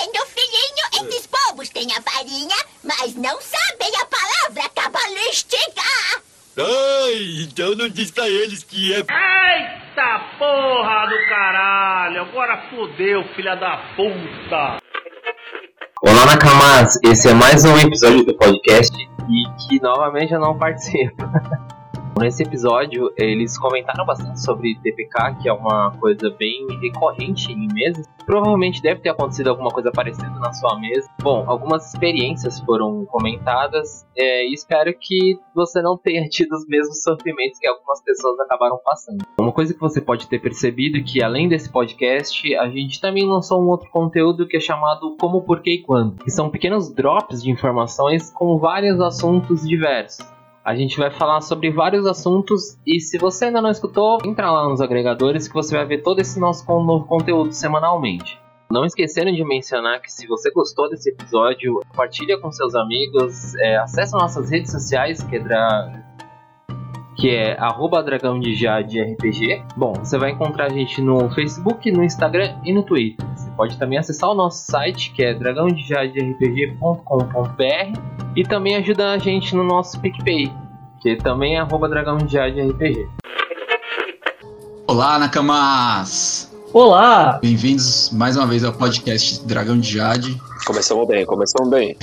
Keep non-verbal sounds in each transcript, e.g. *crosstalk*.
vendo, filhinho? Esses povos têm a farinha, mas não sabem a palavra cabalística. Ai, então não diz pra eles que é. Eita porra do caralho! Agora fodeu, filha da puta! Olá, Nakamas! Esse é mais um episódio do podcast e que novamente eu não participo. *laughs* Nesse episódio, eles comentaram bastante sobre TPK, que é uma coisa bem recorrente em mesas. Provavelmente deve ter acontecido alguma coisa parecida na sua mesa. Bom, algumas experiências foram comentadas é, e espero que você não tenha *laughs* tido os mesmos sofrimentos que algumas pessoas acabaram passando. Uma coisa que você pode ter percebido é que além desse podcast, a gente também lançou um outro conteúdo que é chamado Como, Porquê e Quando, que são pequenos drops de informações com vários assuntos diversos. A gente vai falar sobre vários assuntos e se você ainda não escutou, entra lá nos agregadores que você vai ver todo esse nosso novo conteúdo semanalmente. Não esqueceram de mencionar que se você gostou desse episódio, compartilha com seus amigos, é, acesse nossas redes sociais, que é, dra... que é arroba dragão de RPG. Bom, você vai encontrar a gente no Facebook, no Instagram e no Twitter. Você pode também acessar o nosso site, que é dragãodejaderpg.com.br e também ajuda a gente no nosso PicPay, que também é arroba dragão de RPG. Olá, Nakamas! Olá! Bem-vindos mais uma vez ao podcast Dragão de Jade. Começamos bem, começamos bem.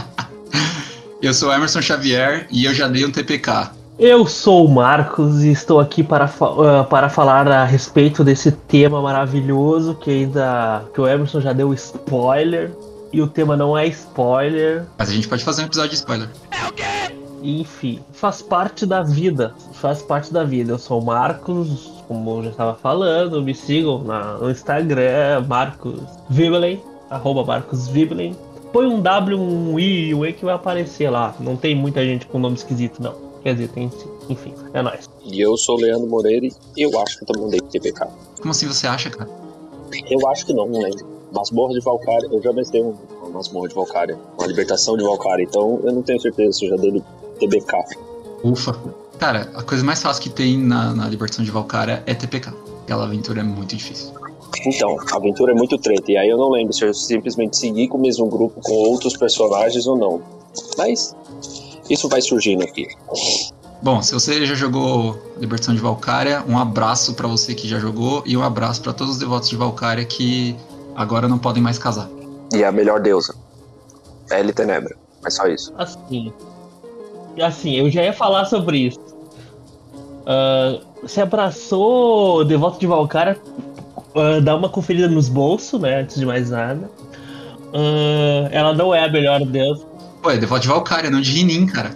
*laughs* eu sou Emerson Xavier e eu já dei um TPK. Eu sou o Marcos e estou aqui para, uh, para falar a respeito desse tema maravilhoso que ainda que o Emerson já deu spoiler e o tema não é spoiler. Mas a gente pode fazer um episódio de spoiler. É o quê? Enfim, faz parte da vida. Faz parte da vida. Eu sou o Marcos, como eu já estava falando, me sigam na, no Instagram, Marcos Vibelen, arroba Marcos Vibelen. Põe um W, um I e um E que vai aparecer lá. Não tem muita gente com nome esquisito, não. Quer dizer, tem sim. Enfim, é nóis. E eu sou Leandro Moreira e eu acho que eu também dei TPK. Como assim você acha, cara? Eu acho que não, não lembro. Masmorra de Valkyria, eu já mestrei um, uma Masmorra de Valkyria, uma libertação de Valkyria, então eu não tenho certeza se eu já dei TBK. Ufa. Cara, a coisa mais fácil que tem na, na libertação de Valkyria é TPK. Aquela aventura é muito difícil. Então, a aventura é muito treta, e aí eu não lembro se eu simplesmente segui com o mesmo grupo com outros personagens ou não. Mas isso vai surgindo aqui. Bom, se você já jogou Libertação de Valkyria, um abraço para você que já jogou e um abraço para todos os devotos de Valkyria que agora não podem mais casar. E a melhor deusa. L Tenebra. É só isso. Assim. Assim, eu já ia falar sobre isso. Uh, você abraçou Devoto de Valkyria, uh, dá uma conferida nos bolsos, né? Antes de mais nada. Uh, ela não é a melhor deusa. Pô, é Devoto de Valkyria, não de Rinin, cara.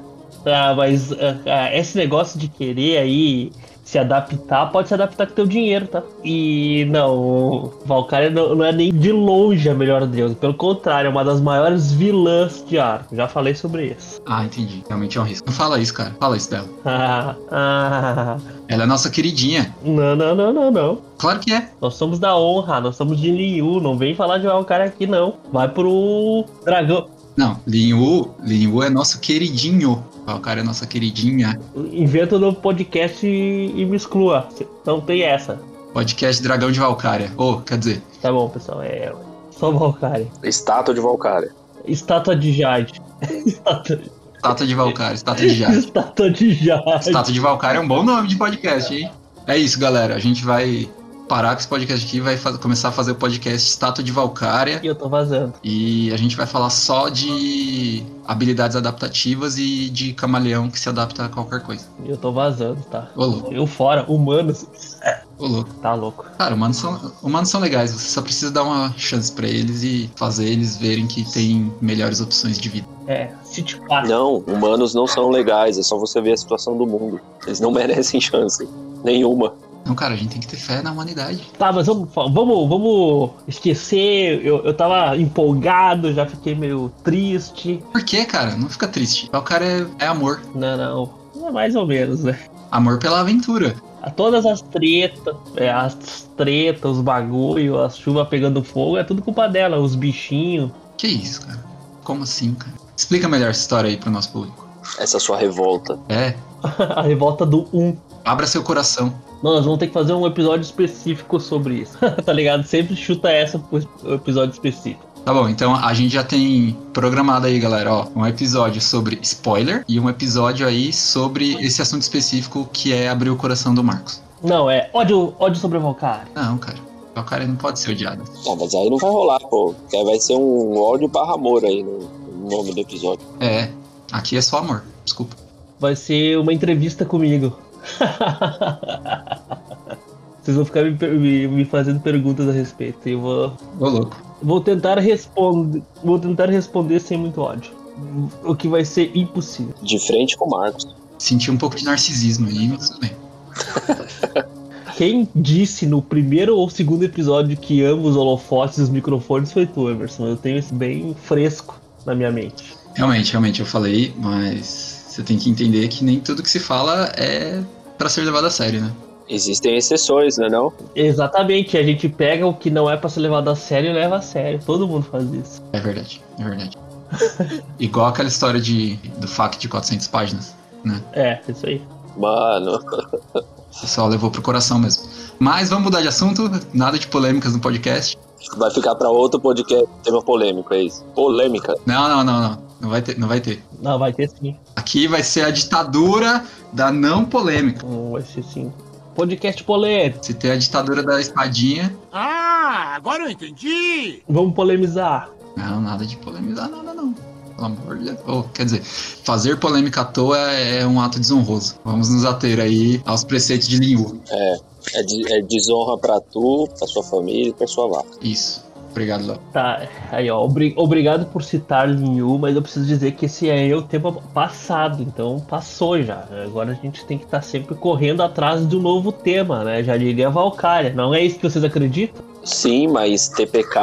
Ah, mas uh, uh, esse negócio de querer aí se adaptar, pode se adaptar com teu dinheiro, tá? E não, Valkyria não, não, é nem de longe a melhor deusa. Pelo contrário, é uma das maiores vilãs de arco. Já falei sobre isso. Ah, entendi. Realmente é um risco. Não fala isso, cara. Fala isso dela. *laughs* ah, Ela é nossa queridinha. Não, não, não, não, não. Claro que é. Nós somos da honra, nós somos de Liu. Não vem falar de Valkyria aqui, não. Vai pro dragão. Não, Linhu, Linhu é nosso queridinho. O cara é nossa queridinha. Inventa no podcast e, e me exclua. Não tem essa. Podcast Dragão de Valkyria. Ou, oh, quer dizer. Tá bom, pessoal. É só Valkyria. Estátua de Valkyria. Estátua de Jade. Estátua de Valkyria. Estátua de Jade. Estátua de Jade. Estátua de Valkyria é um bom nome de podcast, hein? É isso, galera. A gente vai parar com esse podcast aqui vai começar a fazer o podcast Estátua de Valkyria. E eu tô vazando. E a gente vai falar só de habilidades adaptativas e de camaleão que se adapta a qualquer coisa. E eu tô vazando, tá? Ô, louco. Eu fora, humanos. Ô, louco. Tá louco. Cara, humanos são, humanos são legais, você só precisa dar uma chance para eles e fazer eles verem que tem melhores opções de vida. É, se te passa. Não, humanos não são legais, é só você ver a situação do mundo. Eles não merecem chance. Nenhuma. Não, cara, a gente tem que ter fé na humanidade. Tá, mas vamos, vamos, vamos esquecer. Eu, eu tava empolgado, já fiquei meio triste. Por que, cara? Não fica triste. O cara é, é amor. Não, não. É mais ou menos, né? Amor pela aventura. A todas as tretas, é, as tretas, os bagulho, as chuvas pegando fogo, é tudo culpa dela, os bichinhos. Que isso, cara? Como assim, cara? Explica melhor essa história aí pro nosso público. Essa sua revolta. É. *laughs* a revolta do um. Abra seu coração. Nós vamos ter que fazer um episódio específico sobre isso, *laughs* tá ligado? Sempre chuta essa pro episódio específico. Tá bom, então a gente já tem programado aí, galera, ó, um episódio sobre spoiler e um episódio aí sobre esse assunto específico que é abrir o coração do Marcos. Não, é ódio, ódio sobre o Valkyrie. Não, cara. O Valkyrie não pode ser odiado. Não, mas aí não vai rolar, pô. Vai ser um ódio barra amor aí no nome do episódio. É, aqui é só amor. Desculpa. Vai ser uma entrevista comigo. *laughs* Vocês vão ficar me, me- me fazendo perguntas a respeito. E eu vou, Ô, louco. vou tentar responder. Vou tentar responder sem muito ódio. O que vai ser impossível. De frente com o Marcos. Senti um pouco de narcisismo aí, mas tudo bem. *laughs* Quem disse no primeiro ou segundo episódio que amo os holofotes e os microfones foi tu, Emerson. Eu tenho isso bem fresco na minha mente. Realmente, realmente eu falei, mas você tem que entender que nem tudo que se fala é pra ser levado a sério, né? Existem exceções, né não? Exatamente, a gente pega o que não é pra ser levado a sério e leva a sério. Todo mundo faz isso. É verdade, é verdade. *laughs* Igual aquela história de, do FAQ de 400 páginas, né? É, isso aí. Mano, O pessoal levou pro coração mesmo. Mas vamos mudar de assunto, nada de polêmicas no podcast. vai ficar pra outro podcast, tema polêmico, é isso? Polêmica. Não, não, não, não. Não vai ter, não vai ter. Não, vai ter sim. Aqui vai ser a ditadura da não polêmica. Hum, Vai ser sim. Podcast polêmico. Se ter a ditadura da espadinha. Ah, agora eu entendi! Vamos polemizar. Não, nada de polemizar, nada não. Pelo amor de Deus. Oh, quer dizer, fazer polêmica à toa é um ato desonroso. Vamos nos ater aí aos preceitos de Linhu. É, de- é desonra pra tu, pra sua família e pra sua vaca. Isso. Obrigado, Léo. Tá, aí ó, obri- obrigado por citar Linhu, mas eu preciso dizer que esse é o tema passado, então passou já. Agora a gente tem que estar sempre correndo atrás de um novo tema, né? Já diria Valkyria. Não é isso que vocês acreditam? Sim, mas TPK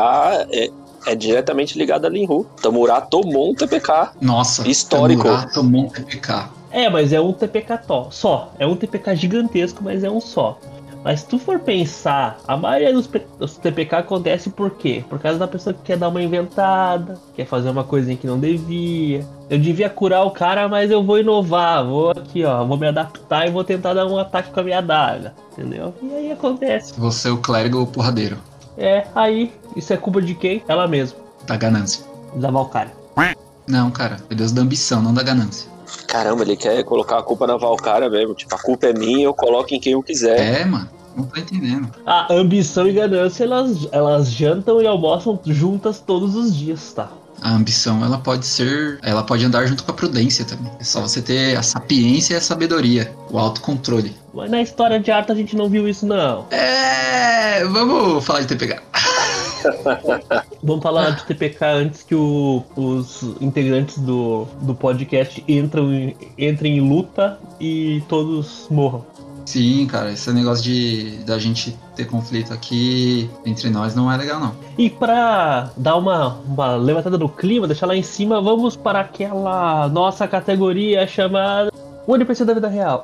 é, é diretamente ligado a Linhu. Tamurá tomou um TPK. Nossa, Histórico. Tamurá tomou um TPK. É, mas é um TPK só. É um TPK gigantesco, mas é um só. Mas se tu for pensar, a maioria dos, dos TPK acontece por quê? Por causa da pessoa que quer dar uma inventada, quer fazer uma coisinha que não devia. Eu devia curar o cara, mas eu vou inovar, vou aqui, ó, vou me adaptar e vou tentar dar um ataque com a minha adaga, entendeu? E aí acontece. Você é o clérigo porradeiro É, aí, isso é culpa de quem? Ela mesma, da ganância. da Valkyria. Não, cara, é Deus da ambição, não da ganância. Caramba, ele quer colocar a culpa na Valkyria mesmo. Tipo, a culpa é minha, eu coloco em quem eu quiser. É, mano, não tô entendendo. A ambição e ganância, elas, elas jantam e almoçam juntas todos os dias, tá? A ambição, ela pode ser. Ela pode andar junto com a prudência também. É só você ter a sapiência e a sabedoria, o autocontrole. Mas na história de arte a gente não viu isso, não. É. Vamos falar de TPK. *laughs* Vamos falar de TPK antes que o- os integrantes do, do podcast entram, em- entrem em luta e todos morram. Sim, cara, esse negócio de da gente ter conflito aqui entre nós não é legal, não. E pra dar uma, uma levantada no clima, deixar lá em cima, vamos para aquela nossa categoria chamada O NPC da vida real.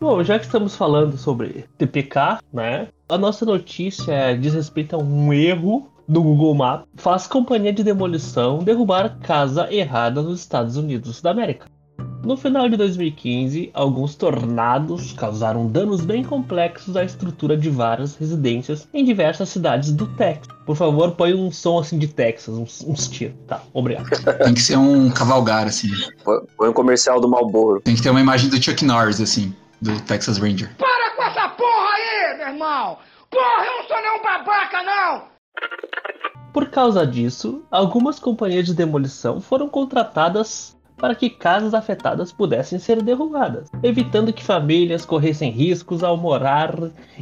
Bom, já que estamos falando sobre TPK, né? A nossa notícia diz respeito a um erro do Google Maps. Faz companhia de demolição derrubar casa errada nos Estados Unidos da América. No final de 2015, alguns tornados causaram danos bem complexos à estrutura de várias residências em diversas cidades do Texas. Por favor, põe um som assim de Texas, uns, uns tiros. Tá, obrigado. *laughs* Tem que ser um cavalgar, assim. Põe põe um comercial do Malboro. Tem que ter uma imagem do Chuck Norris, assim, do Texas Ranger. Para com essa porra aí, meu irmão! Porra, eu não sou nenhum babaca, não! Por causa disso, algumas companhias de demolição foram contratadas para que casas afetadas pudessem ser derrubadas, evitando que famílias corressem riscos ao morar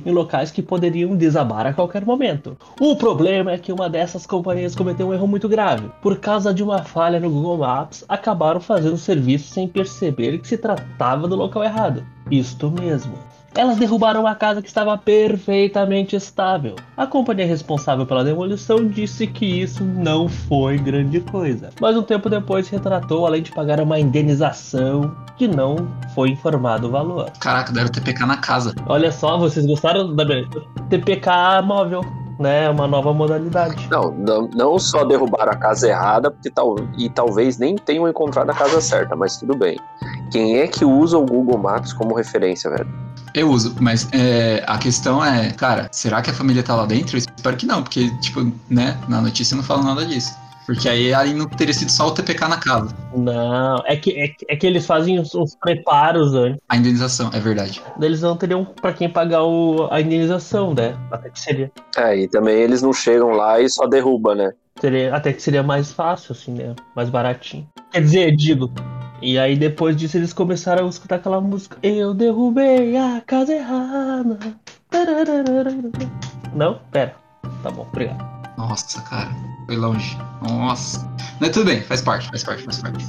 em locais que poderiam desabar a qualquer momento. O problema é que uma dessas companhias cometeu um erro muito grave. Por causa de uma falha no Google Maps, acabaram fazendo o serviço sem perceber que se tratava do local errado. Isto mesmo. Elas derrubaram uma casa que estava perfeitamente estável. A companhia responsável pela demolição disse que isso não foi grande coisa, mas um tempo depois se retratou além de pagar uma indenização que não foi informado o valor. Caraca, deram TPK na casa. Olha só, vocês gostaram da TPK móvel? né? Uma nova modalidade. Não, não, não só derrubaram a casa errada, porque tal, e talvez nem tenham encontrado a casa certa, mas tudo bem. Quem é que usa o Google Maps como referência, velho? Eu uso, mas é, a questão é, cara, será que a família tá lá dentro? Eu espero que não, porque, tipo, né, na notícia não fala nada disso. Porque aí ali não teria sido só o TPK na casa. Não, é que, é, que- é que eles fazem os, os preparos antes. A indenização, é verdade. Eles não teriam pra quem pagar o, a indenização, né? Até que seria, É, e também eles não chegam lá e só derruba, né? seria. Até que seria mais fácil, assim, né? Mais baratinho. Quer dizer, digo. E aí depois disso eles começaram a escutar aquela música. Eu derrubei a casa errada. Não? Pera. Tá bom, obrigado. Nossa, cara, foi longe. Nossa. Mas tudo bem, faz parte, faz parte, faz parte.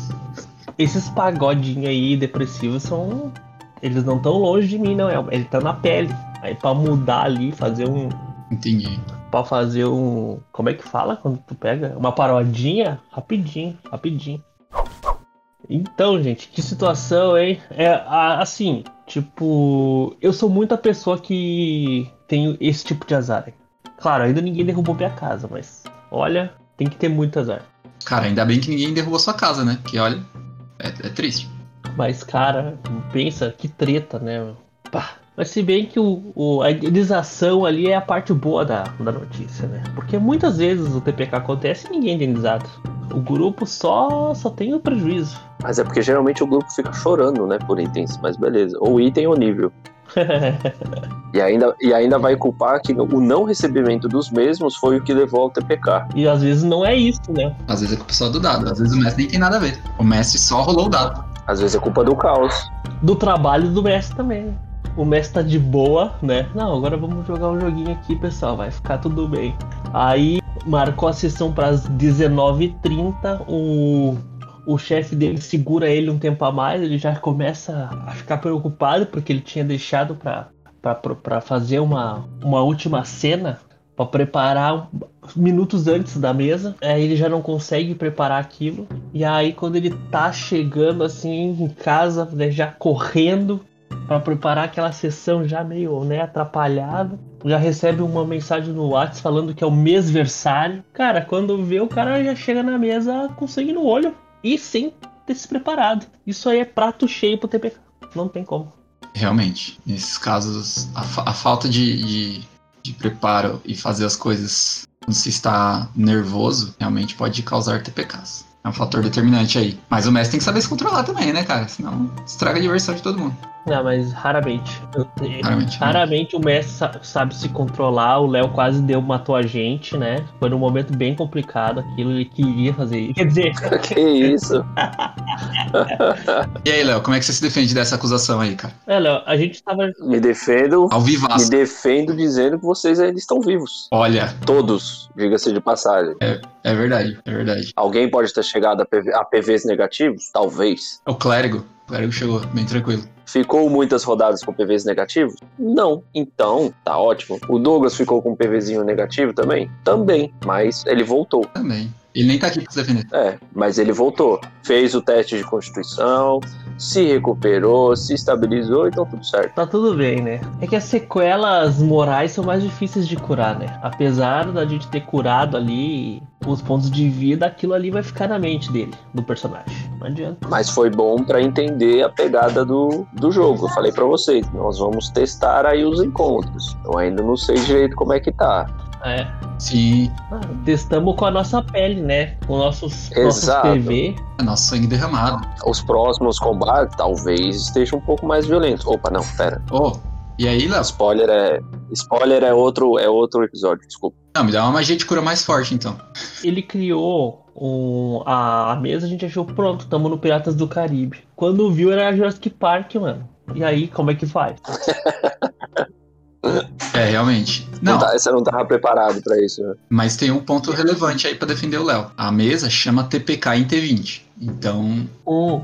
Esses pagodinhos aí depressivos são. Eles não tão longe de mim, não. É, ele tá na pele. Aí pra mudar ali, fazer um. Entendi. Pra fazer um. Como é que fala quando tu pega? Uma parodinha? Rapidinho, rapidinho. Então, gente, que situação, hein? É assim, tipo, eu sou muita pessoa que tem esse tipo de azar. Claro, ainda ninguém derrubou minha casa, mas olha, tem que ter muito azar. Cara, ainda bem que ninguém derrubou sua casa, né? Que olha, é, é triste. Mas, cara, pensa que treta, né? Pá. Mas se bem que o, o- a indenização ali é a parte boa da, da notícia, né? Porque muitas vezes o TPK acontece e ninguém é indenizado. O grupo só, só tem o prejuízo. Mas é porque geralmente o grupo fica chorando, né, por itens, mas beleza. Ou item ou nível. *laughs* E ainda, e ainda vai culpar que o não recebimento dos mesmos foi o que levou ao TPK. e às vezes não é isso, né? Às vezes é culpa só do dado, às vezes o mestre nem tem nada a ver. O mestre só rolou o dado. Às vezes é culpa do caos. Do trabalho do mestre também. né? O mestre tá de boa, né? Não, agora vamos jogar um joguinho aqui, pessoal. Vai ficar tudo bem. Aí marcou a sessão para as 19h30. O, o chefe dele segura ele um tempo a mais. Ele já começa a ficar preocupado porque ele tinha deixado para fazer uma, uma última cena. Para preparar minutos antes da mesa, aí ele já não consegue preparar aquilo. E aí, quando ele tá chegando assim em casa, né, já correndo para preparar aquela sessão já meio né, atrapalhado, já recebe uma mensagem no WhatsApp falando que é o mêsversário. Cara, quando vê, o cara já chega na mesa com sangue no olho e sem ter se preparado. Isso aí é prato cheio pro TPK. Não tem como. Realmente, nesses casos, a, fa- a falta de, de, de preparo e fazer as coisas quando se está nervoso realmente pode causar TPKs. É um fator determinante aí. Mas o mestre tem que saber se controlar também, né, cara? Senão estraga a diversão de todo mundo. Não, mas raramente. Raramente, né? Raramente o mestre sa- sabe se controlar. O Léo quase deu, matou a gente, né? Foi num momento bem complicado aquilo. Ele queria fazer isso. Quer dizer, *laughs* que isso? *laughs* E aí, Léo, como é que você se defende dessa acusação aí, cara? é, Léo, a gente tava. Me defendo. Ao Me vivaço. defendo dizendo que vocês ainda estão vivos. Olha, Todos, diga-se de passagem. é verdade, é verdade. Alguém pode ter chegado a, PV a PVs negativos? Talvez. O clérigo, o clérigo chegou, bem tranquilo. Ficou muitas rodadas com PVs negativos? Não. Então, tá ótimo. O Douglas ficou com um PVzinho negativo também? Também. Mas ele voltou. Também. Ele nem tá aqui pra se defender. É, mas ele voltou. Fez o teste de constituição, se recuperou, se estabilizou, então tudo certo. Tá tudo bem, né? É que as sequelas morais são mais difíceis de curar, né? Apesar da gente ter curado ali os pontos de vida, aquilo ali vai ficar na mente dele, do personagem. Não adianta. Mas foi bom pra entender a pegada do, do jogo. Eu falei pra vocês, nós vamos testar aí os encontros. Eu ainda não sei direito como é que tá. É. Sim, Ah, testamos com a nossa pele, né? Com nossos, nossos Exato. PV. é nosso sangue derramado. Os próximos combates talvez estejam um pouco mais violentos. Opa, não, pera. Ô, e aí, Léo? Spoiler é. Spoiler é outro, é outro episódio, desculpa. Não, me dá uma magia de cura mais forte, então. Ele criou um, a, a mesa, a gente achou pronto, tamo no Piratas do Caribe. Quando viu era Jurassic Park, mano. E aí, como é que faz? *laughs* É, realmente. Não. Não, tá- você não tava preparado pra isso, né? mas tem um ponto relevante aí pra defender o Léo. A mesa chama TPK em T20. Então, Um,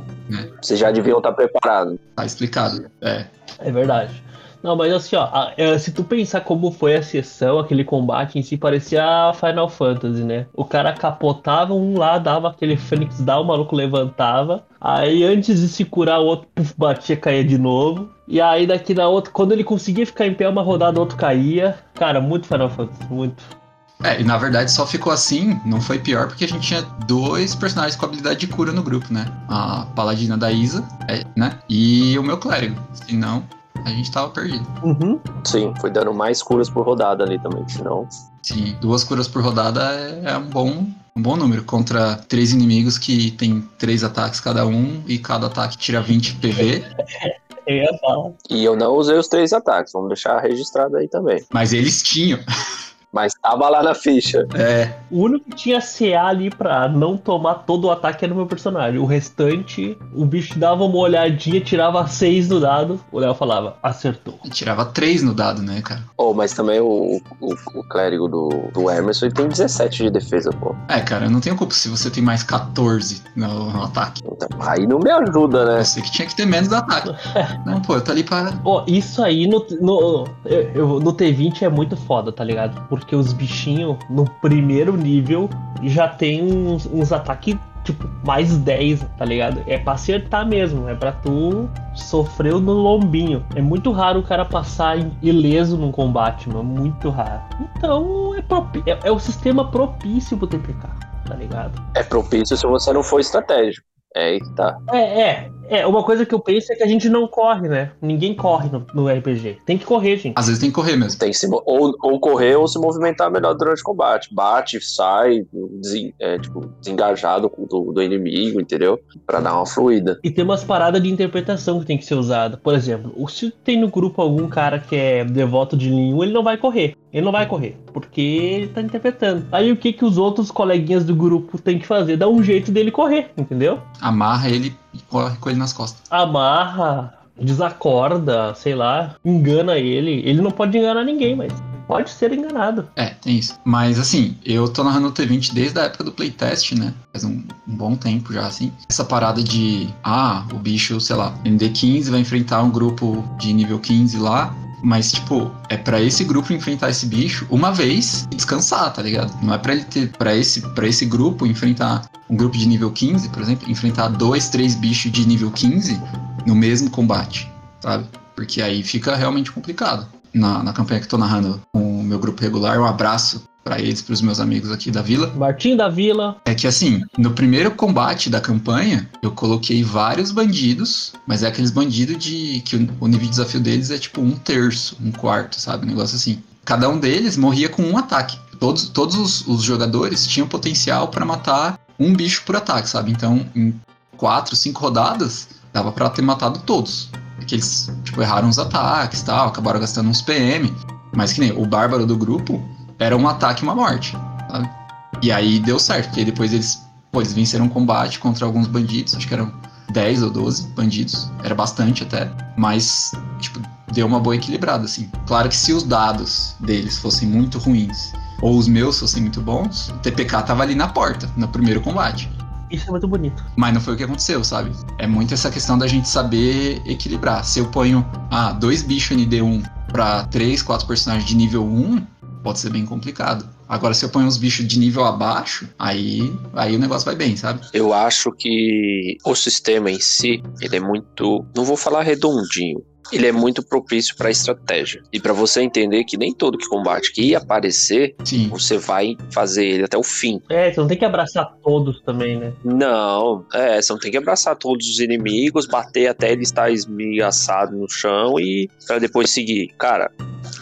Vocês já deviam estar preparados. tá explicado. É. É verdade. Não, mas assim, ó, é, se tu pensar como foi a sessão, aquele combate em si, parecia Final Fantasy, né? O cara capotava um lá, dava aquele Phoenix Down, o maluco levantava, Aí antes de se curar, o outro puf, batia, caía de novo. E aí daqui na outra, quando ele conseguia ficar em pé uma rodada, o outro caía. Cara, muito Final Fantasy, muito. É, e na verdade só ficou assim, não foi pior, porque a gente tinha dois personagens com habilidade de cura no grupo, né? A paladina da Isa, é, né? E o meu clérigo. Senão, a gente tava perdido. Uhum. Sim, foi dando mais curas por rodada ali também, senão. Sim, duas curas por rodada é, é um bom. Um bom número contra três inimigos que tem três ataques cada um e cada ataque tira 20 PV. *laughs* Eu ia falar. E eu não usei os três ataques, vamos deixar registrado aí também. Mas eles tinham. Mas tava lá na ficha. É, O único que tinha CA ali pra não tomar todo o ataque era o meu personagem. O restante, o bicho dava uma olhadinha, tirava seis no dado. O Léo falava, acertou. tirava três no dado, né, cara? Oh, mas também o, o, o clérigo do, do Emerson ele tem 17 de defesa, pô. É, cara, eu não tenho culpa se você tem mais 14 no, no ataque. Então, aí não me ajuda, né? Você que tinha que ter menos do ataque. *laughs* Não, pô, eu tô ali para. Ó, isso aí no, no, eu- eu- no T20 é muito foda, tá ligado? Porque os bichinhos no primeiro nível já tem uns, uns ataques tipo mais 10, tá ligado? É pra acertar mesmo, é pra tu sofrer no lombinho. É muito raro o cara passar ileso num combate, mano. Muito raro. Então é, propi- é, é o sistema propício pro TPK, tá ligado? É propício se você não for estratégico. É aí que tá. É, é. É, uma coisa que eu penso é que a gente não corre, né? Ninguém corre no, no RPG. Tem que correr, gente. Às vezes tem que correr mesmo. Tem que se, ou, ou correr ou se movimentar melhor durante o combate. Bate, sai, desen- é, tipo, desengajado do, do inimigo, entendeu? Pra dar uma fluida. E tem umas paradas de interpretação que tem que ser usada. Por exemplo, se tem no grupo algum cara que é devoto de nenhum, ele não vai correr. Ele não vai correr, porque ele tá interpretando. Aí o que que os outros coleguinhas do grupo têm que fazer? Dá um jeito dele correr, entendeu? Amarra ele e corre com ele nas costas. Amarra, desacorda, sei lá, engana ele. Ele não pode enganar ninguém, mas pode ser enganado. É, tem isso. Mas assim, eu tô narrando o T20 desde a época do playtest, né? Faz um, um bom tempo já, assim. Essa parada de, ah, o bicho, sei lá, MD15 vai enfrentar um grupo de nível 15 lá. Mas, tipo, é pra esse grupo enfrentar esse bicho uma vez e descansar, tá ligado? Não é pra ele ter, pra esse, pra esse grupo enfrentar um grupo de nível 15, por exemplo, enfrentar dois, três bichos de nível 15 no mesmo combate, sabe? Porque aí fica realmente complicado. Na, na campanha que eu tô narrando com o meu grupo regular, um abraço pra eles, pros meus amigos aqui da vila. Martim da Vila, É que assim, no primeiro combate da campanha, eu coloquei vários bandidos, mas é aqueles bandidos de que o, o nível de desafio deles é tipo um terço, um quarto, sabe? Um negócio assim. Cada um deles morria com um ataque. Todos, todos os, os jogadores tinham potencial pra matar um bicho por ataque, sabe? Então, em quatro, cinco rodadas, dava pra ter matado todos. Porque eles, tipo, erraram os ataques e tal, acabaram gastando uns PM. Mas que nem o bárbaro do grupo era um ataque e uma morte, sabe? E aí deu certo, porque depois eles, pô, eles venceram um combate contra alguns bandidos, acho que eram 10 ou 12 bandidos, era bastante até, mas, tipo, deu uma boa equilibrada, assim. Claro que se os dados deles fossem muito ruins, ou os meus fossem muito bons, o TPK tava ali na porta, no primeiro combate. isso é muito bonito. Mas não foi o que aconteceu, sabe? É muito essa questão da gente saber equilibrar. Se eu ponho, ah, dois bichos ND1 pra três, quatro personagens de nível 1, pode ser bem complicado. Agora, se eu ponho uns bichos de nível abaixo, aí, aí o negócio vai bem, sabe? Eu acho que o sistema em si, ele é muito. Não vou falar redondinho. Ele é muito propício para estratégia. E para você entender que nem todo que combate que ia aparecer, Sim. você vai fazer ele até o fim. É, você não tem que abraçar todos também, né? Não, é, você não tem que abraçar todos os inimigos, bater até ele estar esmiaçado no chão e para depois seguir. Cara,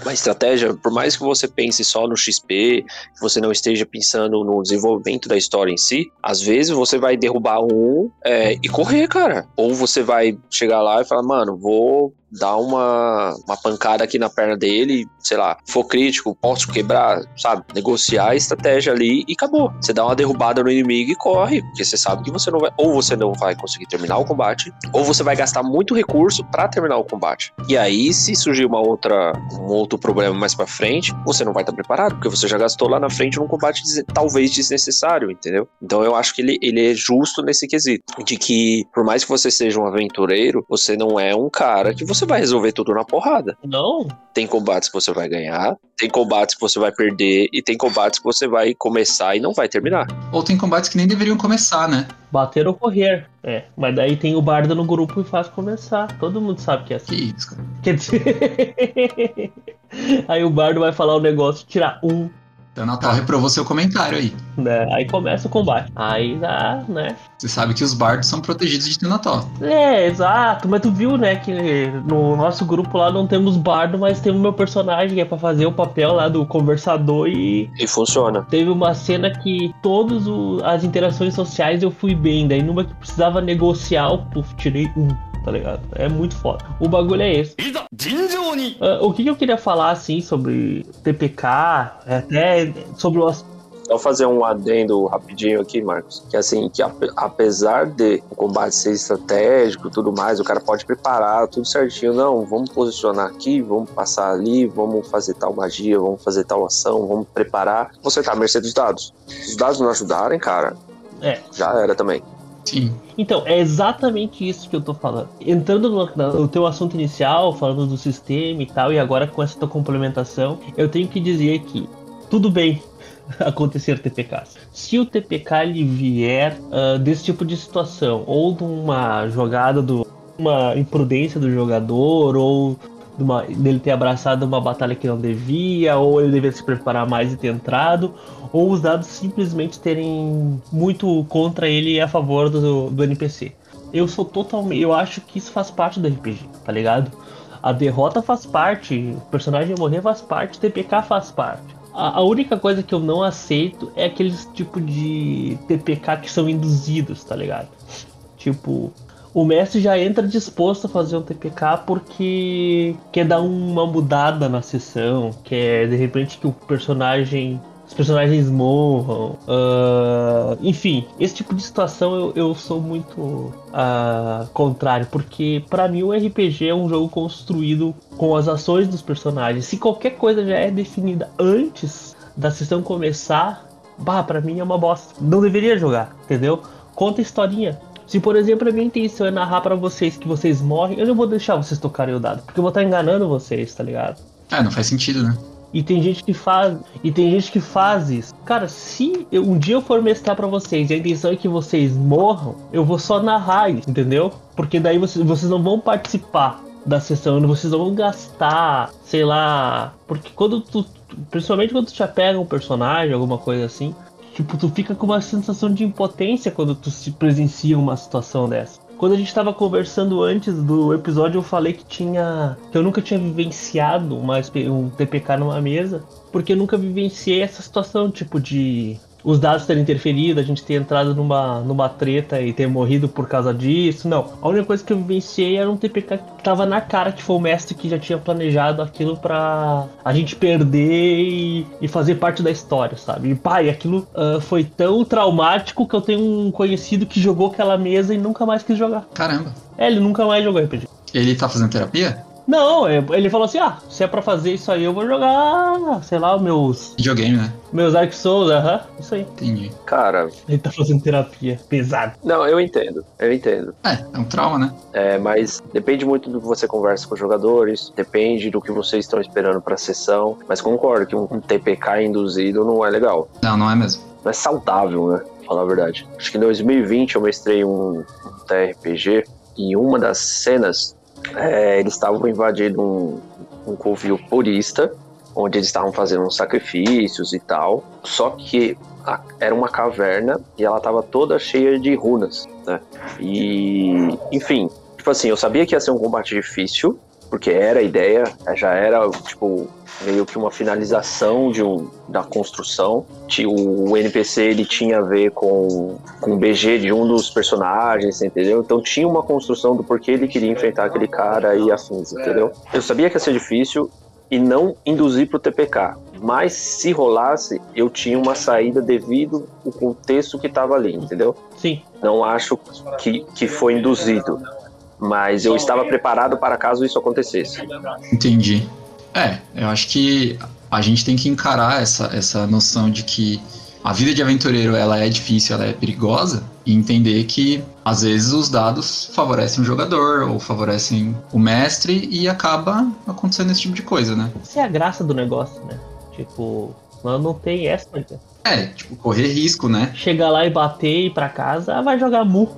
uma estratégia, por mais que você pense só no XP, que você não esteja pensando no desenvolvimento da história em si, às vezes você vai derrubar um é, e correr, cara. Ou você vai chegar lá e falar, mano, vou dar uma, uma pancada aqui na perna dele, sei lá, for crítico, posso quebrar, sabe? Negociar a estratégia ali e acabou. Você dá uma derrubada no inimigo e corre, porque você sabe que você não vai, ou você não vai conseguir terminar o combate, ou você vai gastar muito recurso pra terminar o combate. E aí, se surgir uma outra, um outro problema mais pra frente, você não vai estar preparado, porque você já gastou lá na frente num combate talvez desnecessário, entendeu? Então eu acho que ele, ele é justo nesse quesito, de que por mais que você seja um aventureiro, você não é um cara que você você vai resolver tudo na porrada. Não, Tem combates que você vai ganhar, tem combates que você vai perder, e tem combates que você vai começar e não vai terminar. Ou tem combates que nem deveriam começar, né? bater ou correr. É, mas daí tem o bardo no grupo e faz começar. Todo mundo sabe que é Que assim. isso, cara. Quer dizer. *laughs* aí o bardo vai falar o negócio, tirar um, Então, Natal reprovou seu comentário aí. né? Aí começa o combate. Aí dá, né? Você sabe que os bardos são protegidos de Tenatal. É, exato, mas tu viu, né, que no nosso grupo lá não temos bardo, mas temos meu personagem que é pra fazer o papel lá do conversador e E funciona. teve uma cena que todas as interações sociais eu fui bem, daí numa que precisava negociar, eu puf, tirei um, tá ligado? É muito foda. O bagulho é esse. Ah, o que, que eu queria falar, assim, sobre TPK, até sobre o Só fazer um adendo rapidinho aqui, Marcos. Que assim, que ape- apesar de o combate ser estratégico e tudo mais, o cara pode preparar tudo certinho. Não, vamos posicionar aqui, vamos passar ali, vamos fazer tal magia, vamos fazer tal ação, vamos preparar. Você tá à mercê dos dados. Se os dados não ajudarem, cara, É. já era também. Sim. Então, é exatamente isso que eu tô falando. Entrando no, no teu assunto inicial, falando do sistema e tal, e agora com essa tua complementação, eu tenho que dizer que tudo bem *laughs* acontecer TPKs. Se o TPK ele vier ah, desse tipo de situação, ou de uma jogada do. uma imprudência do jogador, ou de uma- dele ter abraçado uma batalha que não devia, ou ele deveria se preparar mais e ter entrado, ou os dados simplesmente terem muito contra ele e a favor do, do NPC. Eu sou totalmente. Eu acho que isso faz parte do RPG, tá ligado? A derrota faz parte, o personagem morrer faz parte, TPK faz parte. A, a única coisa que eu não aceito é aqueles tipo de TPK que são induzidos, tá ligado? Tipo, o mestre já entra disposto a fazer um TPK porque quer dar uma mudada na sessão, quer de repente que o personagem. Os personagens morram. ah, enfim, esse tipo de situação eu, eu sou muito ah, contrário, porque pra mim o RPG é um jogo construído com as ações dos personagens. Se qualquer coisa já é definida antes da sessão começar, bah, pra mim é uma bosta. Não deveria jogar, entendeu? Conta a historinha. Se, por exemplo, a minha intenção é narrar pra vocês que vocês morrem, eu não vou deixar vocês tocarem o dado, porque eu vou estar enganando vocês, tá ligado? É, não faz sentido, né? E tem gente que faz, e tem gente que faz isso. Cara, se eu- um dia eu for mestrar pra vocês e a intenção é que vocês morram, eu vou só narrar isso, entendeu? Porque daí vocês, vocês não vão participar da sessão, vocês não vão gastar, sei lá, porque quando tu- principalmente quando tu já pega um personagem, alguma coisa assim, tipo, tu fica com uma sensação de impotência quando tu se presencia uma situação dessa. Quando a gente tava conversando antes do episódio, eu falei que tinha. que eu nunca tinha vivenciado uma, um TPK numa mesa, porque eu nunca vivenciei essa situação, tipo, de os dados terem interferido, a gente ter entrado numa, numa treta e ter morrido por causa disso. Não. A única coisa que eu vivenciei era um TPK que tava na cara que foi o mestre que já tinha planejado aquilo pra a gente perder e, e fazer parte da história, sabe? E pai, aquilo ah, foi tão traumático que eu tenho um conhecido que jogou aquela mesa e nunca mais quis jogar. Caramba. É, ele nunca mais jogou RPG. Ele tá fazendo terapia? Não, ele falou assim: ah, se é pra fazer isso aí, eu vou jogar, sei lá, meus, Videogame, né? meus Dark Souls, aham, isso aí. Entendi. Cara, Ele tá fazendo terapia, pesado. não, eu entendo, eu entendo. É, é um trauma, né? É, mas depende muito do que você conversa com os jogadores, depende do que vocês estão esperando pra sessão. Mas concordo que um, um TPK induzido não é legal. Não, não é mesmo. Não é saudável, né? Pra falar a verdade. Acho que em 2020 eu mestrei um, um TRPG e uma das cenas é, eles estavam invadindo um, um covil purista, onde eles estavam fazendo uns sacrifícios e tal. Só que a- era uma caverna e ela tava toda cheia de runas, né? E, enfim, tipo assim, eu sabia que ia ser um combate difícil, porque era a ideia, já era, tipo, meio que uma finalização de um, da construção. O NPC ele tinha a ver com, com o BG de um dos personagens, entendeu? Então tinha uma construção do porquê ele queria enfrentar aquele cara e afins, entendeu? Eu sabia que ia ser difícil e não induzir pro TPK. Mas se rolasse, eu tinha uma saída devido ao contexto que tava ali, entendeu? Sim. Não acho que, que foi induzido. Mas eu estava preparado para caso isso acontecesse. Entendi. É, eu acho que a gente tem que encarar essa, essa noção de que a vida de aventureiro ela é difícil, ela é perigosa, e entender que às vezes os dados favorecem o jogador ou favorecem o mestre e acaba acontecendo esse tipo de coisa, né? Essa é a graça do negócio, né? Tipo, não, tem essa. É, tipo, correr risco, né? Chegar lá e bater e ir pra casa, ah, vai jogar mu,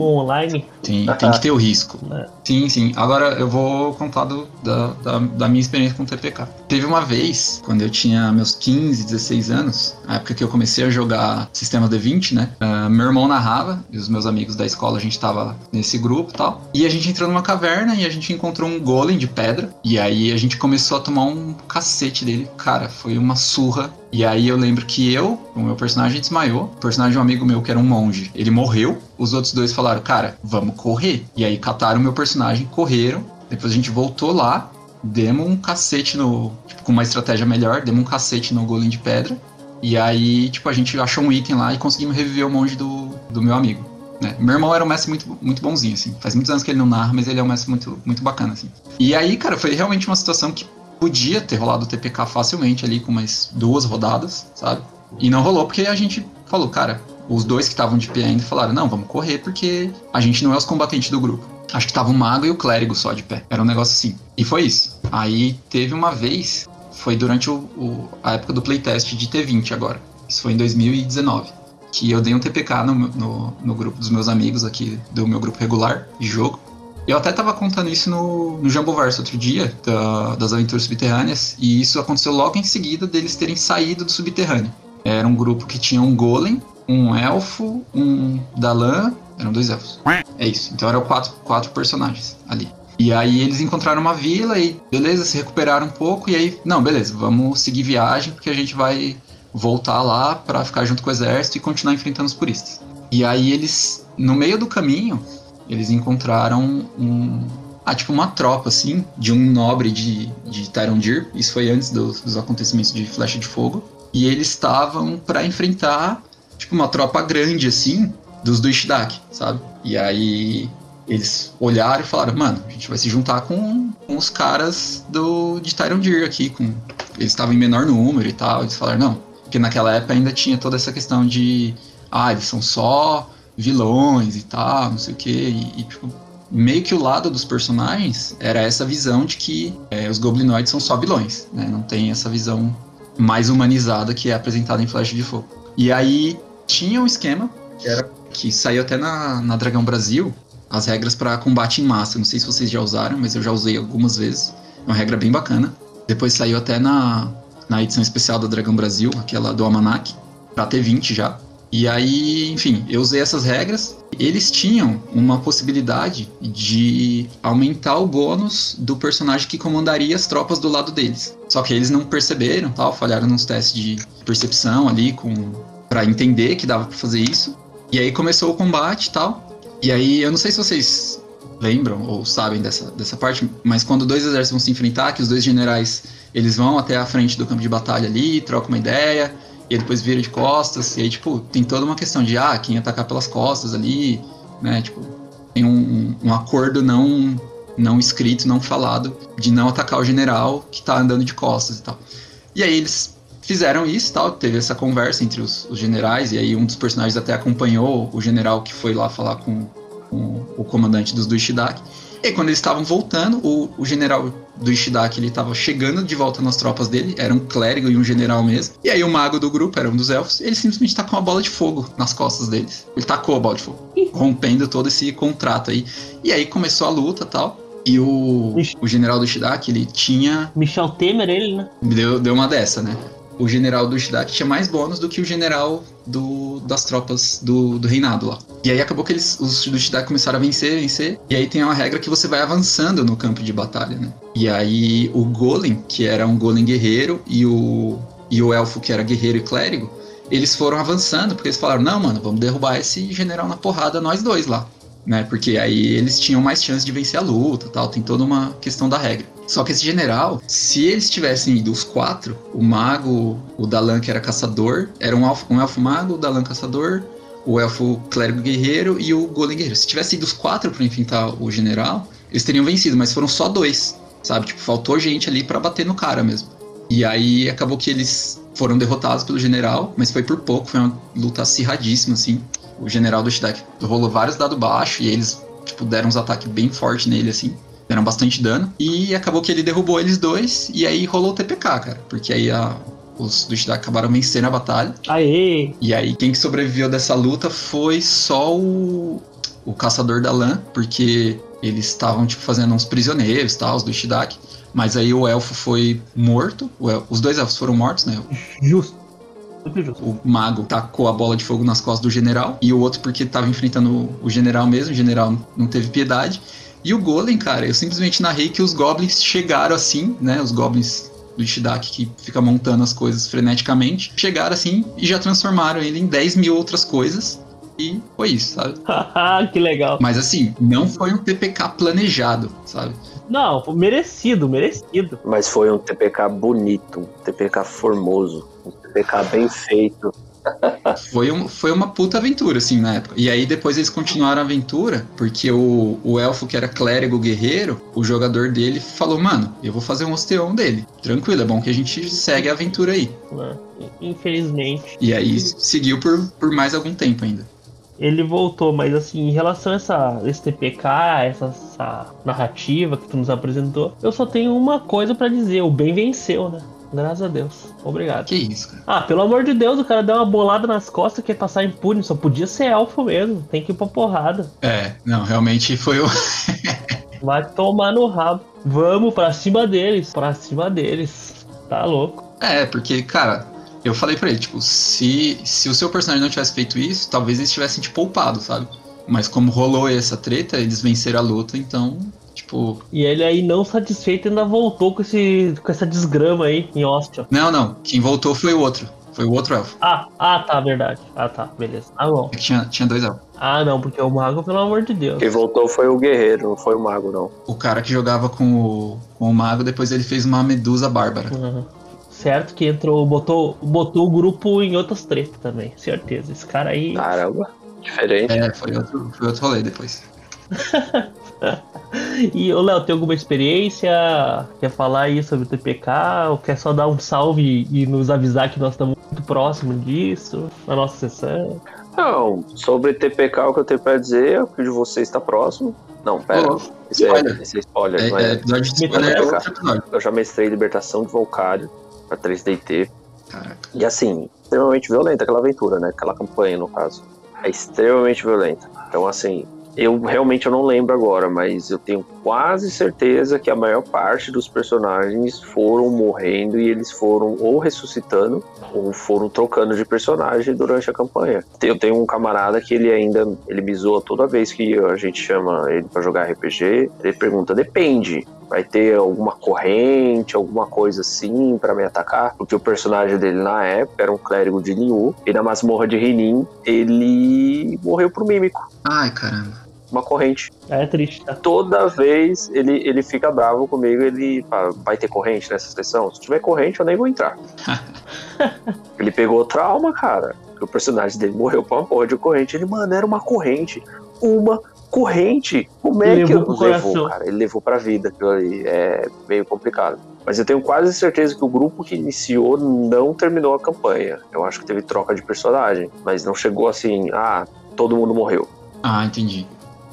online. Tem, tem que ter o risco. É. Sim, sim. Agora eu vou contar do- da, da, da minha experiência com o TPK. Teve uma vez, quando eu tinha meus 15, 16 anos, a época que eu comecei a jogar Sistema D20, né? ah, meu irmão narrava, e os meus amigos da escola, a gente tava nesse grupo e tal. E a gente entrou numa caverna e a gente encontrou um golem de pedra. E aí a gente começou a tomar um cacete dele. Cara, foi uma surra. E aí eu lembro que eu, o meu personagem desmaiou. O personagem de um amigo meu, que era um monge, ele morreu. Os outros dois falaram, cara, vamos correr. E aí cataram o meu personagem, correram. Depois a gente voltou lá, demos um cacete no. Tipo, com uma estratégia melhor, demos um cacete no golem de pedra. E aí, tipo, a gente achou um item lá e conseguimos reviver o monge do, do meu amigo. Né? Meu irmão era um mestre muito, muito bonzinho, assim. Faz muitos anos que ele não narra, mas ele é um mestre muito, muito bacana, assim. E aí, cara, foi realmente uma situação que podia ter rolado o TPK facilmente ali com mais duas rodadas, sabe? E não rolou porque a gente falou, cara, os dois que estavam de pé ainda falaram, não, vamos correr porque a gente não é os combatentes do grupo. Acho que tava o mago e o clérigo só de pé. Era um negócio assim. E foi isso. Aí teve uma vez, foi durante o, o- a época do playtest de T20 agora. Isso foi em 2019. Que eu dei um TPK no, no, no grupo dos meus amigos aqui, do meu grupo regular de jogo. Eu até tava contando isso no, no Jamboverse outro dia, da- das aventuras subterrâneas, e isso aconteceu logo em seguida deles terem saído do subterrâneo. Era um grupo que tinha um golem, um elfo, um Dalan, eram dois elfos. É isso, então eram quatro, quatro personagens ali. E aí eles encontraram uma vila e beleza, se recuperaram um pouco, e aí, não, beleza, vamos seguir viagem, porque a gente vai voltar lá pra ficar junto com o exército e continuar enfrentando os puristas. E aí eles, no meio do caminho, eles encontraram um. Ah, tipo uma tropa, assim, de um nobre de, de Tyrondir. Isso foi antes dos, dos acontecimentos de Flecha de Fogo. E eles estavam pra enfrentar, tipo, uma tropa grande, assim, dos do Ishidak, sabe? E aí eles olharam e falaram, mano, a gente vai se juntar com, com os caras do, de Tyrondir aqui. Com... Eles estavam em menor número e tal. Eles falaram, não. Porque naquela época ainda tinha toda essa questão de. Ah, eles são só vilões e tal, não sei o que. E, tipo, meio que o lado dos personagens era essa visão de que é, os goblinoides são só vilões, né? Não tem essa visão mais humanizada que é apresentada em Flash de Fogo. E aí tinha um esquema que era que saiu até na, na Dragão Brasil as regras para combate em massa. Não sei se vocês já usaram, mas eu já usei algumas vezes. É uma regra bem bacana. Depois saiu até na, na edição especial da Dragão Brasil, aquela do Almanac, pra T20 já. E aí, enfim, eu usei essas regras. Eles tinham uma possibilidade de aumentar o bônus do personagem que comandaria as tropas do lado deles. Só que eles não perceberam, tal, falharam nos testes de percepção ali com para entender que dava para fazer isso. E aí começou o combate tal. E aí, eu não sei se vocês lembram ou sabem dessa, dessa parte, mas quando dois exércitos vão se enfrentar, que os dois generais eles vão até a frente do campo de batalha ali, trocam uma ideia, e depois viram de costas, e aí, tipo, tem toda uma questão de, ah, quem atacar pelas costas ali, né, tipo, tem um, um acordo não, não escrito, não falado, de não atacar o general que tá andando de costas e tal. E aí eles fizeram isso tal, teve essa conversa entre os, os generais, e aí um dos personagens até acompanhou o general que foi lá falar com, com o comandante dos do Ishidaki. E quando eles estavam voltando, o, o general do Ishidaki ele estava chegando de volta nas tropas dele, era um clérigo e um general mesmo. E aí o mago do grupo, era um dos elfos, ele simplesmente tacou uma bola de fogo nas costas deles. Ele tacou a bola de fogo, rompendo todo esse contrato aí. E aí começou a luta tal. E o, o general do Ishidaki, ele tinha Michel Temer, ele, né? Deu, deu uma dessa, né? O general do Ishidaki tinha mais bônus do que o general do, das tropas do, do reinado lá. E aí acabou que eles, os do Ishidaki começaram a vencer, vencer. E aí tem uma regra que você vai avançando no campo de batalha, né? E aí o Golem, que era um Golem guerreiro, e o, e o Elfo, que era guerreiro e clérigo, eles foram avançando, porque eles falaram, não, mano, vamos derrubar esse general na porrada, nós dois lá. Né? Porque aí eles tinham mais chance de vencer a luta tal, tem toda uma questão da regra. Só que esse general, se eles tivessem ido os quatro, o mago, o Dalan que era caçador, era um elfo, um elfo mago, o Dalan caçador, o elfo clérigo guerreiro e o golem guerreiro. Se tivesse ido os quatro para enfrentar o general, eles teriam vencido, mas foram só dois, sabe? Tipo, faltou gente ali para bater no cara mesmo. E aí acabou que eles foram derrotados pelo general, mas foi por pouco, foi uma luta acirradíssima, assim. O general do Shidak rolou vários dados baixos e eles, tipo, deram uns ataques bem fortes nele, assim. Deram bastante dano. E acabou que ele derrubou eles dois, e aí rolou o TPK, cara. Porque aí a, os do Shidak acabaram vencendo a batalha. Aê! E aí quem que sobreviveu dessa luta foi só o, o caçador da lã, porque eles estavam, tipo, fazendo uns prisioneiros, tal, os do Shidak. Mas aí o elfo foi morto, o el- os dois elfos foram mortos, né? Justo. O mago tacou a bola de fogo nas costas do general, e o outro porque tava enfrentando o general mesmo, o general não teve piedade. E o Golem, cara, eu simplesmente narrei que os goblins chegaram assim, né? Os goblins do Shidak que fica montando as coisas freneticamente, chegaram assim e já transformaram ele em 10 mil outras coisas. E foi isso, sabe? *laughs* Haha, que legal. Mas assim, não foi um TPK planejado, sabe? Não, merecido, merecido. Mas foi um TPK bonito, um TPK formoso, um TPK bem feito. Foi, um, foi uma puta aventura, assim, na época. E aí depois eles continuaram a aventura, porque o, o elfo que era clérigo guerreiro, o jogador dele falou, mano, eu vou fazer um osteon dele. Tranquilo, é bom que a gente segue a aventura aí. né? Infelizmente. E aí seguiu por, por mais algum tempo ainda. Ele voltou, mas assim, em relação a essa, esse TPK, essa, essa narrativa que tu nos apresentou, eu só tenho uma coisa pra dizer: o bem venceu, né? Graças a Deus. Obrigado. Que isso, cara. Ah, pelo amor de Deus, o cara deu uma bolada nas costas que ia passar impune, só podia ser elfo mesmo. Tem que ir pra porrada. É, não, realmente foi o. *laughs* Vai tomar no rabo. Vamos pra cima deles, pra cima deles. Tá louco. É, porque, cara, eu falei pra ele, tipo, se, se o seu personagem não tivesse feito isso, talvez eles tivessem te poupado, sabe? Mas como rolou essa treta, eles venceram a luta, então, tipo. E ele aí, não satisfeito, ainda voltou com, esse, com essa desgrama aí em Ostia. Não, não. Quem voltou foi o outro. Foi o outro elfo. Ah, ah, tá, verdade. Ah, tá, beleza. Ah, bom. É tinha, tinha dois elfos. Ah, não, porque o mago, pelo amor de Deus. Quem voltou foi o guerreiro, não foi o mago, não. O cara que jogava com o, com o mago, depois ele fez uma medusa bárbara. Uhum. Certo que entrou, botou, botou o grupo em outras tretas também, certeza. Esse cara aí. Caramba, diferente. É, foi outro, foi outro rolê depois. *laughs* *laughs* E, ô Léo, tem alguma experiência? Quer falar aí sobre o TPK? Ou quer só dar um salve e, nos avisar que nós estamos muito próximos disso, na nossa sessão? Não, sobre TPK, o que eu tenho pra dizer é que o de vocês está próximo. Não, pera. Esse, é, esse é spoiler, É, é é? episódio de Me spoiler é toca. outro episódio. Eu já mestrei Libertação de Volcário pra 3DT. Caraca. E assim, extremamente violenta aquela aventura, né? Aquela campanha, no caso. É extremamente violenta. Então, assim, eu realmente eu não lembro agora, mas eu tenho quase certeza que a maior parte dos personagens foram morrendo e eles foram ou ressuscitando ou foram trocando de personagem durante a campanha. Eu tenho um camarada que ele ainda ele me zoa toda vez que a gente chama ele pra jogar RPG. Ele pergunta: depende. Vai ter alguma corrente, alguma coisa assim pra me atacar? Porque o personagem dele na época era um clérigo de Liu e na masmorra de Rinin ele morreu pro mímico. Ai, caramba. Uma corrente. É triste, tá? Toda vez ele, ele fica bravo comigo, ele fala, vai ter corrente nessa sessão? Se tiver corrente, eu nem vou entrar. *laughs* ele pegou trauma, cara. O personagem dele morreu pra uma porra de corrente. Ele, mano, era uma corrente. Uma corrente. Como é que Levou eu pro coração. levou, cara? Ele levou pra vida aquilo ali. É meio complicado. Mas eu tenho quase certeza que o grupo que iniciou não terminou a campanha. Eu acho que teve troca de personagem. Mas não chegou assim, ah, todo mundo morreu. Ah, entendi.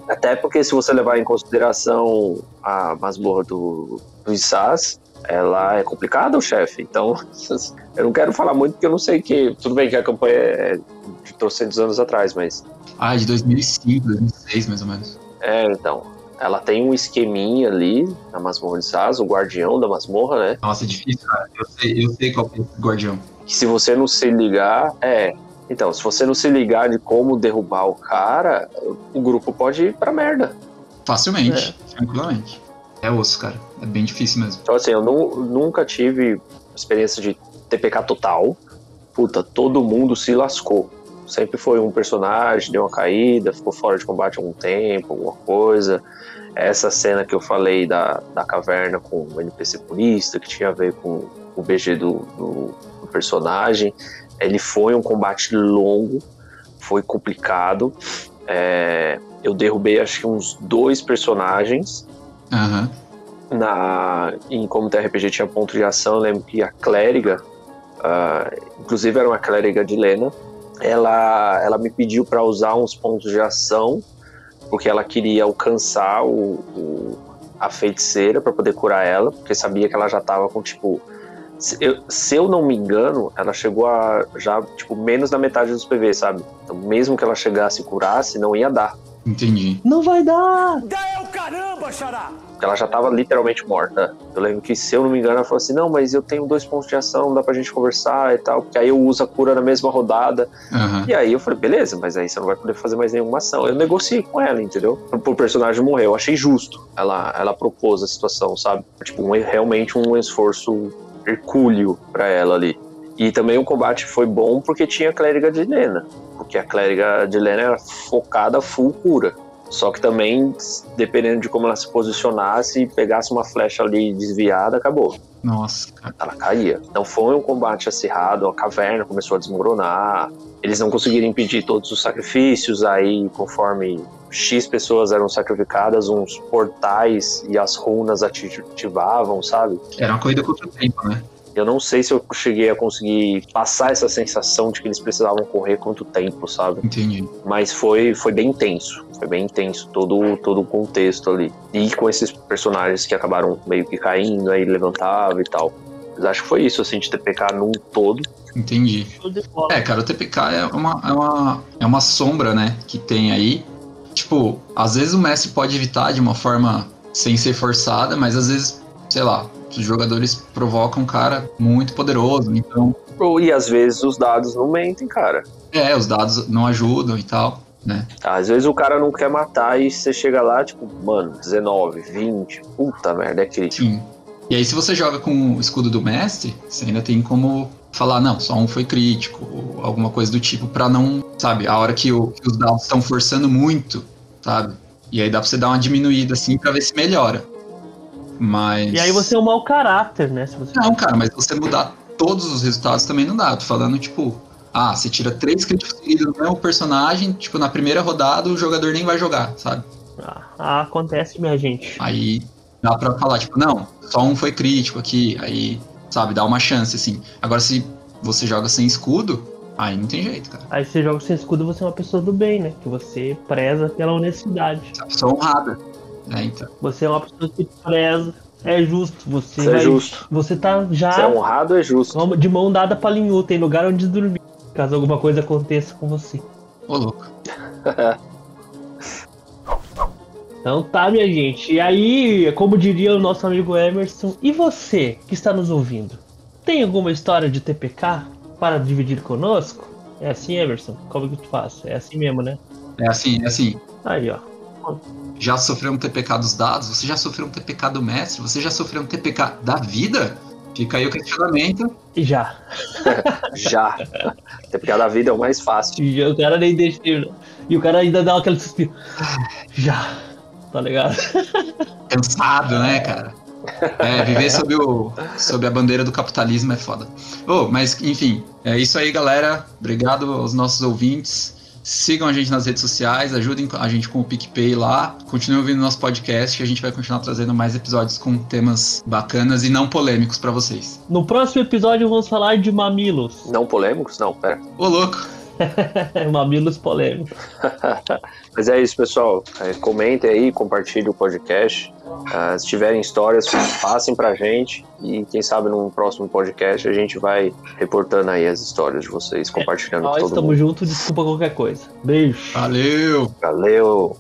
Até porque se você levar em consideração a masmorra do, do Issaz, ela é complicada, o chefe. Então, *laughs* eu não quero falar muito porque eu não sei que. Tudo bem que a campanha é de trocentos anos atrás, mas. Ah, de 2005, 2006, mais ou menos. É, então. Ela tem um esqueminha ali na masmorra de Issaz, o guardião da masmorra, né? Nossa, é difícil, cara. Eu sei, eu sei qual é esse guardião. Que se você não se ligar. É. Então, se você não se ligar de como derrubar o cara, o grupo pode ir pra merda. Facilmente, tranquilamente. É osso, cara. É bem difícil mesmo. Então, assim, eu nu- nunca tive experiência de TPK total. Puta, todo mundo se lascou. Sempre foi um personagem, deu uma caída, ficou fora de combate algum tempo, alguma coisa. Essa cena que eu falei da, da caverna com o NPC purista, que tinha a ver com o BG do, do- do personagem. Ele foi um combate longo, foi complicado. É, eu derrubei acho que uns dois personagens Aham. na em como o TRPG tinha ponto de ação, eu lembro que a clériga ah, inclusive era uma clériga de Lena. Ela, ela me pediu para usar uns pontos de ação, porque ela queria alcançar o, o- a feiticeira para poder curar ela, porque sabia que ela já tava com tipo. Se eu, se eu não me engano, ela chegou a já, tipo, menos da metade dos PV, sabe? Então, mesmo que ela chegasse e curasse, não ia dar. Entendi. Não vai dar! Porque ela já tava literalmente morta. Eu lembro que, se eu não me engano, ela falou assim: não, mas eu tenho dois pontos de ação, dá pra gente conversar e tal. Porque aí eu uso a cura na mesma rodada. Aham. E aí eu falei, beleza, mas aí você não vai poder fazer mais nenhuma ação. Eu negociei com ela, entendeu? Pro personagem morrer. Eu achei justo. Ela, ela propôs a situação, sabe? Tipo, um- realmente um esforço hercúleo pra ela ali. E também o combate foi bom porque tinha a clériga de Lena. Porque a clériga de Lena era focada full cura. Só que também, dependendo de como ela se posicionasse, pegasse uma flecha ali desviada, acabou Nossa, ela caía. Então foi um combate acirrado, a caverna começou a desmoronar, eles não conseguiram impedir todos os sacrifícios, aí conforme X pessoas eram sacrificadas, uns portais e as runas ati- ativavam, sabe? Era uma corrida contra o tempo, né? Eu não sei se eu cheguei a conseguir passar essa sensação de que eles precisavam correr quanto tempo, sabe? Entendi. Mas foi, foi bem intenso. Foi bem intenso todo, todo o contexto ali. E com esses personagens que acabaram meio que caindo, aí levantava e tal. Mas acho que foi isso, assim, de TPK num todo. Entendi. É, cara, o TPK é uma, é uma, é uma sombra, né, que tem aí. Tipo, às vezes o mestre pode evitar de uma forma sem ser forçada, mas às vezes, sei lá, os jogadores provocam um cara muito poderoso, então, Ou- E às vezes os dados não mentem, cara. é, os dados não ajudam e tal, né? Às vezes o cara não quer matar e você chega lá, tipo, mano, 19, 20, puta merda, é crítico. Sim. E aí, se você joga com o escudo do mestre, você ainda tem como falar, não, só um foi crítico, ou alguma coisa do tipo, pra não, sabe, a hora que, o- que os dados estão forçando muito, sabe? E aí dá pra você dar uma diminuída assim pra ver se melhora. Mas. E aí você é um mau caráter, né? Se você... Não, cara, mas você mudar todos os resultados também não dá. Tô falando, tipo, ah, você tira três críticos seguidos no mesmo personagem, tipo, na primeira rodada o jogador nem vai jogar, sabe? Ah, acontece, minha gente. Aí dá pra falar, tipo, não, só um foi crítico aqui, aí, sabe, dá uma chance, assim. Agora, se você joga sem escudo, aí não tem jeito, cara. Aí você joga sem escudo, você é uma pessoa do bem, né? Que você preza pela honestidade. Você é uma pessoa honrada, né, então. Você é uma pessoa que preza. É justo. Você Isso é vai- justo. Você tá já Se é honrado, é justo. de mão dada pra Linhu. Tem lugar onde dormir. Caso alguma coisa aconteça com você. Ô, louco. *laughs* Então tá, minha gente. E aí, como diria o nosso amigo Emerson, e você que está nos ouvindo? Tem alguma história de TPK para dividir conosco? É assim, Emerson? Como que tu faz? É assim mesmo, né? É assim, é assim. Aí, ó. Já sofreu um TPK dos dados? Você já sofreu um TPK do mestre? Você já sofreu um TPK da vida? Fica aí o questionamento. E já. *laughs* Já. A da vida é o mais fácil. E o cara nem deixa. E o cara ainda dá aquele suspiro. Já. Tá ligado? Cansado, né, cara? É, viver sob, o, sob a bandeira do capitalismo é foda. Oh, mas, enfim, é isso aí, galera. Obrigado aos nossos ouvintes. Sigam a gente nas redes sociais, ajudem a gente com o PicPay lá. Continuem ouvindo nosso podcast que a gente vai continuar trazendo mais episódios com temas bacanas e não polêmicos pra vocês. No próximo episódio vamos falar de mamilos. Não polêmicos? Não, pera. Ô, louco! *laughs* mamilos polêmicos. *laughs* Mas é isso, pessoal. É, comentem aí, compartilhem o podcast. Ah, se tiverem histórias, passem pra gente. E quem sabe num próximo podcast a gente vai reportando aí as histórias de vocês, compartilhando com Nós todo estamos mundo. juntos, desculpa qualquer coisa. Beijo. Valeu! Valeu!